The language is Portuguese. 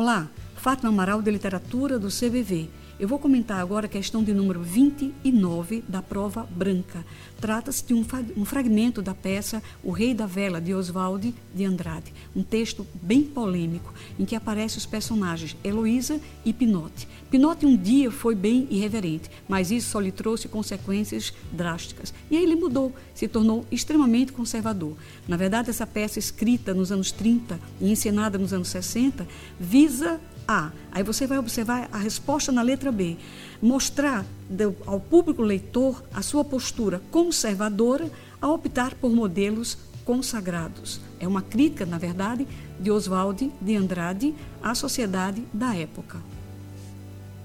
Olá, Fátima Amaral de Literatura do CBV. Eu vou comentar agora a questão de número 29 da prova branca. Trata-se de um, um, fragmento da peça O Rei da Vela, de Oswald de Andrade. Um texto bem polêmico, em que aparecem os personagens Heloísa e Pinote. Pinote um dia foi bem irreverente, mas isso só lhe trouxe consequências drásticas. E aí ele mudou, se tornou extremamente conservador. Na verdade, essa peça escrita nos anos 30 e encenada nos anos 60 visa a. Aí você vai observar a resposta na letra B. Mostrar ao público leitor a sua postura conservadora a optar por modelos consagrados. É uma crítica, na verdade, de Oswald de Andrade à sociedade da época.